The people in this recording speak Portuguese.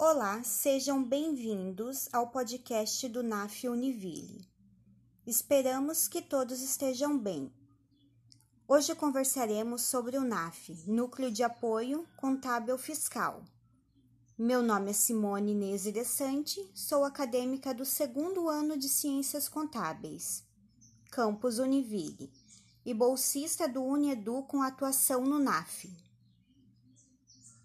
Olá, sejam bem-vindos ao podcast do NAF Univille. Esperamos que todos estejam bem. Hoje conversaremos sobre o NAF, Núcleo de Apoio Contábil Fiscal. Meu nome é Simone Inês Iressante, sou acadêmica do segundo ano de Ciências Contábeis, Campus Univille, e bolsista do Unedu com atuação no NAF.